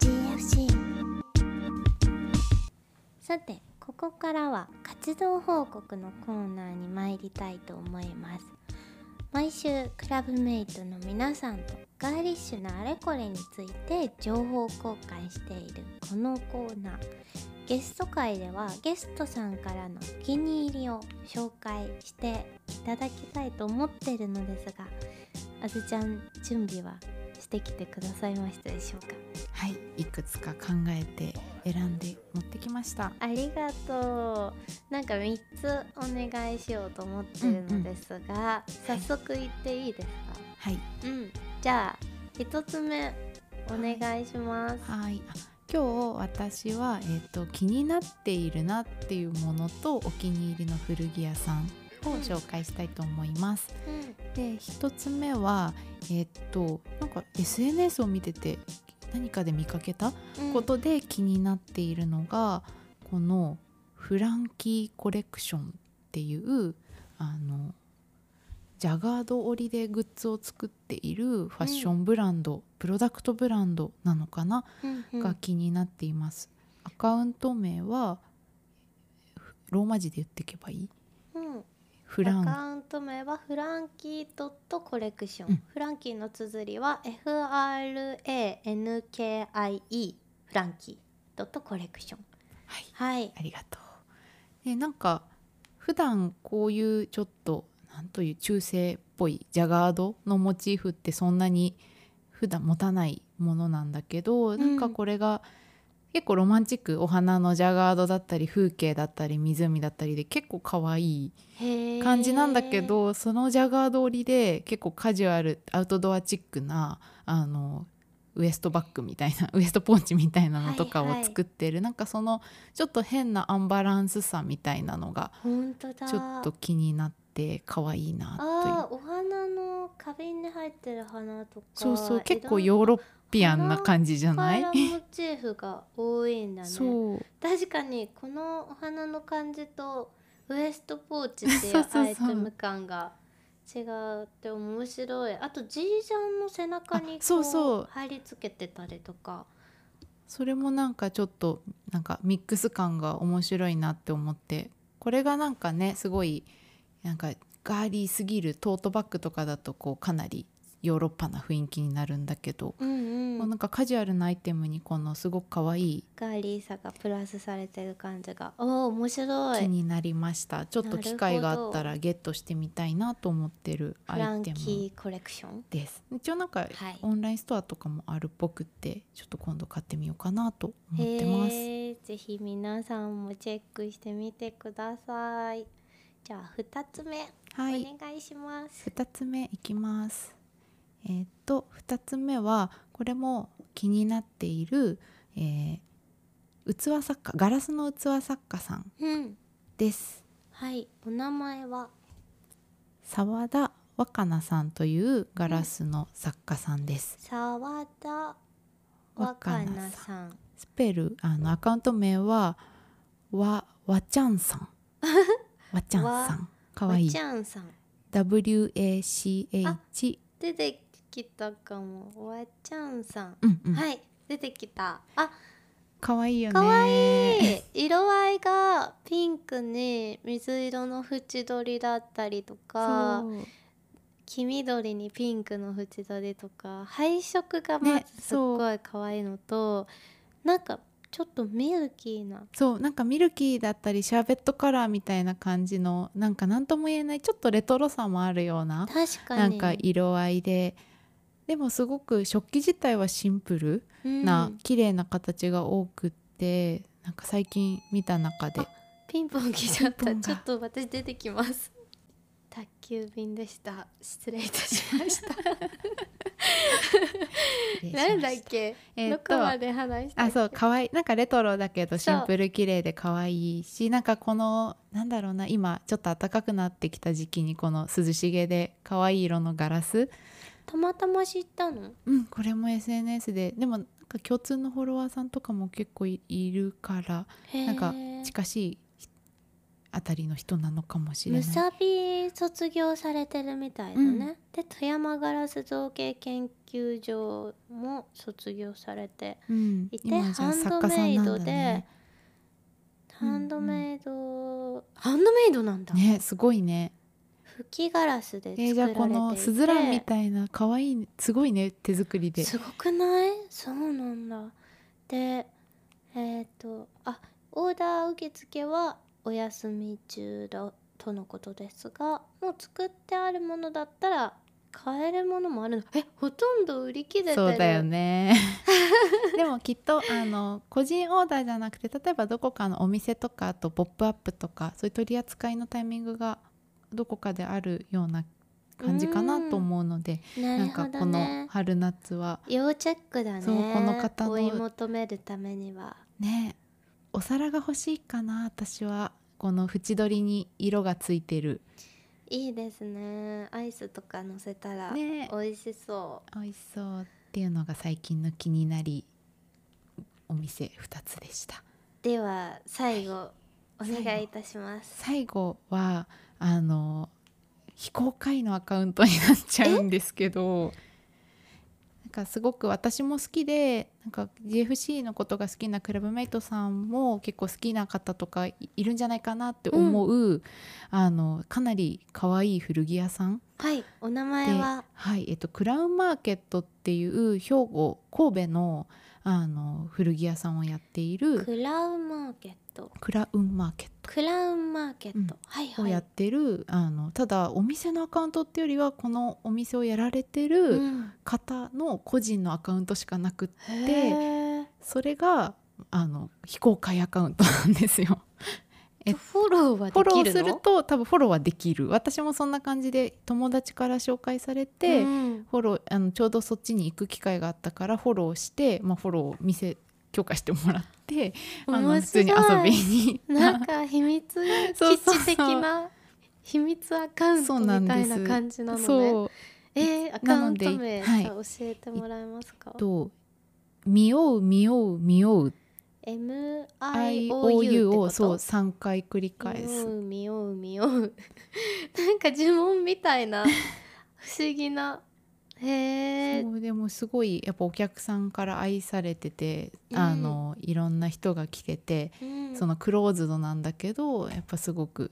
GFC さてここからは活動報告のコーナーに参りたいと思います。毎週クラブメイトの皆さんとガーリッシュなあれこれについて情報公開しているこのコーナーゲスト会ではゲストさんからのお気に入りを紹介していただきたいと思っているのですがあずちゃん準備はしてきてくださいましたでしょうか？はいいくつか考えて選んで持ってきました。ありがとう。なんか3つお願いしようと思ってるのですが、うんうん、早速言っていいですか？はい、うん、じゃあ1つ目お願いします。はい今日私は、えーと、気になっているなっていうものとお気に入りの古着屋さんを紹介したいと思います。うん、で1つ目はえっ、ー、となんか SNS を見てて何かで見かけたことで気になっているのが、うん、このフランキーコレクションっていうあのジャガード織りでグッズを作っているファッションブランド、うん、プロダクトブランドなのかな、うんうん、が気になっています。アカウント名はローマ字で言っていけばいい、うん、フラン。アカウント名はフランキードットコレクション、うん、フランキーの綴りは FRANKIE フランキードットコレクション。はい、はい、ありがとう。でなんか普段こういうちょっとなんという中世っぽいジャガードのモチーフってそんなに普段持たないものなんだけど、うん、なんかこれが結構ロマンチックお花のジャガードだったり風景だったり湖だったりで結構可愛い感じなんだけどそのジャガード織りで結構カジュアルアウトドアチックなあのウエストバッグみたいな ウエストポーチみたいなのとかを作ってる、はいはい、なんかそのちょっと変なアンバランスさみたいなのがちょっと気になって可愛いなという。お花の花瓶に入ってる花とかそうそう結構ヨーロッピアンな感じじゃない？モチーフが多いんだね。確かにこのお花の感じとウエストポーチっていう アイテム感が違うって面白い。あとじいちゃんの背中にそうそう。貼り付けてたりとか。それもなんかちょっとなんかミックス感が面白いなって思って。これがなんかねすごいなんかガーリーすぎるトートバッグとかだとこうかなりヨーロッパな雰囲気になるんだけど、うんうん、なんかカジュアルなアイテムにこのすごく可愛いガーリーさがプラスされてる感じが。おお面白い。気になりました。ちょっと機会があったらゲットしてみたいなと思ってるアイテム。コレクション？です。一応なんか、オンラインストアとかもあるっぽくってちょっと今度買ってみようかなと思ってます。ぜひ皆さんもチェックしてみてくださいじゃあ2つ目、はい、お願いします2つ目いきますえー、と2つ目はこれも気になっている、えー、器作家ガラスの器作家さんです。うん、はいお名前は？澤田若菜さんというガラスの作家さんです。澤、田若菜さん。スペルあのアカウント名はわわちゃんさん。わちゃんさん。かわいい。わちゃんさん。W A C H 出てきたかも。わちゃんさん、うんうん、はい出てきた。あ可愛いよね。可愛い色合いがピンクに水色の縁取りだったりとか黄緑にピンクの縁取りとか配色がまずすっごい可愛いのと、ね、なんかちょっとミルキーな。そうなんかミルキーだったりシャーベットカラーみたいな感じのなんか何とも言えないちょっとレトロさもあるような確かに。なんか色合いで。でもすごく食器自体はシンプルな、うん、綺麗な形が多くってなんか最近見た中で。ピンポン来ちゃった。ちょっと私出てきます宅急便でした。失礼いたしました。なんだっけ、えー、どこまで話したあそう可愛いなんかレトロだけどシンプル綺麗で可愛いしなんかこのなんだろうな今ちょっと暖かくなってきた時期にこの涼しげで可愛い色のガラス。たまたま知ったの？うんこれも SNS で。でもなんか共通のフォロワーさんとかも結構いるからなんか近しいあたりの人なのかもしれない。むさび卒業されてるみたいだね、うん、で富山ガラス造形研究所も卒業されていて、うん、ハンドメイドで、ね、ハンドメイド、うん。うん、ハンドメイドなんだ。ねすごいね。吹きガラスで作られていて、えー、じゃあこのスズランみたいな可愛いすごいね手作りで。すごくない？そうなんだ。でえっ、ー、とあオーダー受付はお休み中だとのことですがもう作ってあるものだったら買えるものもあるの。えほとんど売り切れてる。そうだよね。でもきっとあの個人オーダーじゃなくて例えばどこかのお店とかあとポップアップとかそういう取り扱いのタイミングがどこかであるような感じかなと思うので、ん。なんかこの春夏は。要チェックだね。そうこの方の追い求めるためには。ねお皿が欲しいかな私は。この縁取りに色がついてる。いいですね。アイスとか乗せたら美味しそう、ね、美味しそうっていうのが最近の気になりお店2つでした。では最後お願いいたします。最後はあの非公開のアカウントになっちゃうんですけどかすごく私も好きでなんか GFC のことが好きなクラブメイトさんも結構好きな方とかいるんじゃないかなって思う、うん、あのかなり可愛い古着屋さん。はいお名前は？はいえっとクラウンマーケットっていう兵庫神戸のあの古着屋さんをやっている。クラウンマーケット。クラウンマーケット。クラウンマーケット、うん、はいはい。をやってるあのただお店のアカウントっていうよりはこのお店をやられてる方の個人のアカウントしかなくって、うん、それがあの非公開アカウントなんですよ。えフォローはフォローすると多分フォローはできる。私もそんな感じで友達から紹介されて、うん、フォローあのちょうどそっちに行く機会があったからフォローして、まあ、フォローを見せ許可してもらってあの普通に遊びに。なんか秘密基地的な秘密アカウントみたいな感じなのね。そうえー、アカウント名、はい、教えてもらえますか、と見おう見おう見おう。MIOU をそう3回繰り返す。見よう見よう。なんか呪文みたいな不思議なへえでもすごいやっぱお客さんから愛されてて、うん、あのいろんな人が来てて、うん、そのクローズドなんだけどやっぱすごく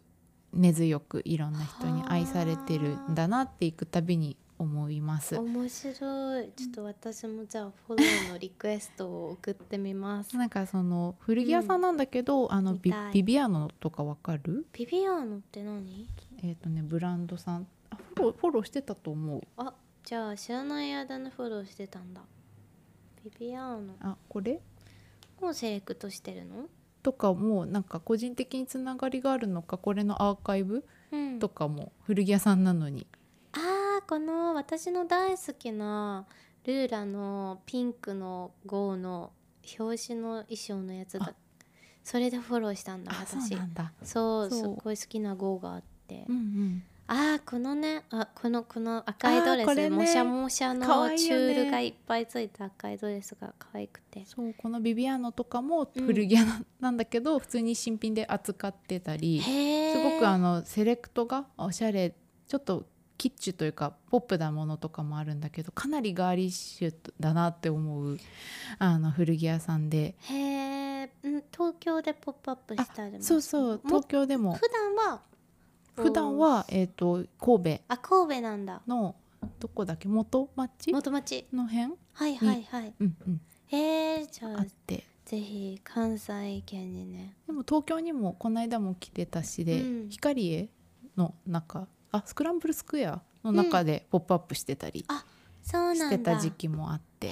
根強くいろんな人に愛されてるんだなっていくたびに思います。面白い。ちょっと私もじゃあフォローのリクエストを送ってみます。なんかその古着屋さんなんだけど、うん、あのビビビアノとかわかる？ビビアノって何？えっ、ー、とねブランドさん。あフォローフォローしてたと思う。あじゃあ知らない間にフォローしてたんだ。ビビアノ。あこれ？もうセレクトしてるの？とかもなんか個人的につながりがあるのか？これのアーカイブ、とかも古着屋さんなのに。あーこの私の大好きなルーラのピンクの号の表紙の衣装のやつだそれでフォローしたんだ私。そうすっごい好きな号があって、うんうん、あこのねあこのこの赤いドレス、ね、もしゃもしゃのチュールがいっぱいついた赤いドレスが可愛くて。そうこのビビアノとかも古着屋なんだけど、うん、普通に新品で扱ってたりすごくあのセレクトがおしゃれちょっとキッチュというかポップなものとかもあるんだけどかなりガーリッシュだなって思うあの古着屋さんで。へえ東京でポップアップしたりそうそう東京でも。普段は普段はえっ、ー、と神戸あ神戸なんだ。のどこだっけ？元町？元町。の辺？はいはいはい。うんうん。へえじゃあって。ぜひ関西圏にね。でも東京にもこの間も来てたしで、うん、光栄の中あスクランブルスクエアの中で「ポップアップしてたりしてた時期もあって、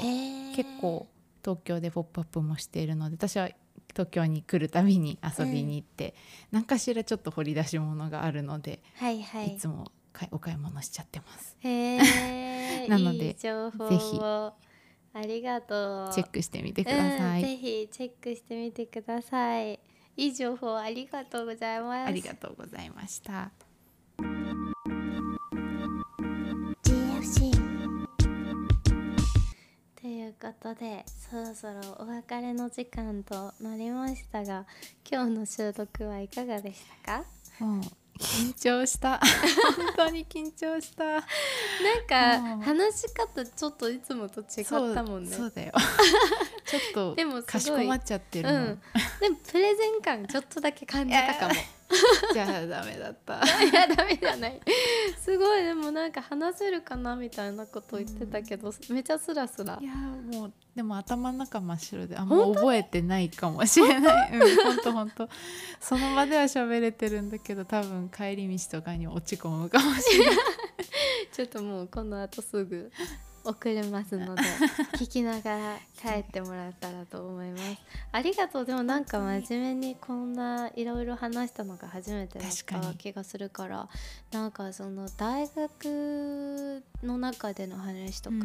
結構東京で「ポップアップもしているので私は東京に来るたびに遊びに行って、うん、何かしらちょっと掘り出し物があるので、はいはい、いつもお買い物しちゃってます。なのでぜひありがとうチェックしてみてください、うん、ぜひチェックしてみてください。いい情報ありがとうございます。ありがとうございましたということでそろそろお別れの時間となりましたが今日の収録はいかがでしたか？緊張した。本当に緊張した。なんか話し方ちょっといつもと違ったもんね。そうだよ。ちょっとでもかしこまっちゃってるうん、でもプレゼン感ちょっとだけ感じたかも じゃあダメだった。いやダメじゃない。すごいでもなんか話せるかなみたいなこと言ってたけど、うん、めちゃスラスラ。いやもうでも頭の中真っ白であんま覚えてないかもしれない。うん本当本当。その場では喋れてるんだけど多分帰り道とかに落ち込むかもしれない。ちょっともうこの後すぐ送れますので 聞きながら帰ってもらったらと思います。ありがとう。でもなんか真面目にこんないろいろ話したのが初めてだった気がするからなんかその大学の中での話とか、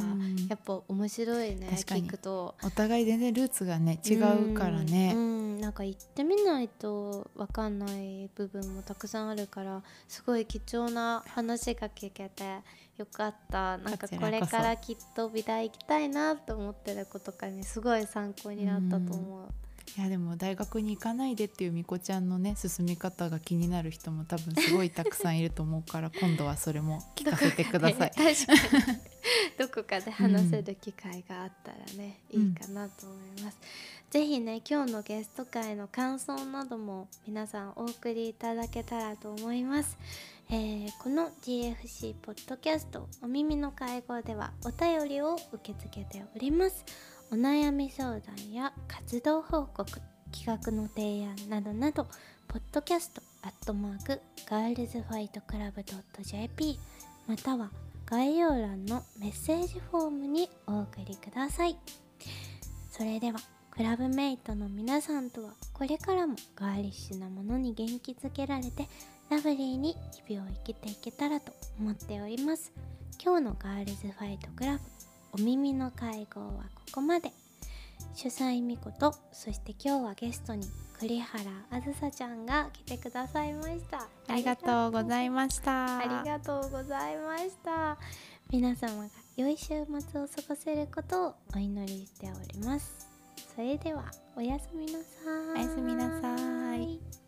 やっぱ面白いね聞くと。お互い全然ルーツがね違うからね、うん、うん、なんか行ってみないと分かんない部分もたくさんあるからすごい貴重な話が聞けてよかったなんかこれからきっと美大行きたいなと思ってる子とかにすごい参考になったと思う。いやでも大学に行かないでっていうみこちゃんのね進み方が気になる人も多分すごいたくさんいると思うから 今度はそれも聞かせてください。どこかで話せる機会があったらね、うん、いいかなと思います。ぜひね今日のゲスト会の感想なども皆さんお送りいただけたらと思います。えー、この GFC ポッドキャストお耳の会合ではお便りを受け付けております。お悩み相談や活動報告企画の提案などなどポッドキャストアットマークガールズファイトクラブ .jp または概要欄のメッセージフォームにお送りください。それではクラブメイトの皆さんとはこれからもガーリッシュなものに元気づけられてラブリーに日々を生きていけたらと思っております。今日のガールズファイトクラブお耳の会合はここまで。主催みことそして今日はゲストに栗原あずさちゃんが来てくださいました。ありがとうございました。ありがとうございました。皆様が良い週末を過ごせることをお祈りしております。それではおやすみなさい。おやすみなさい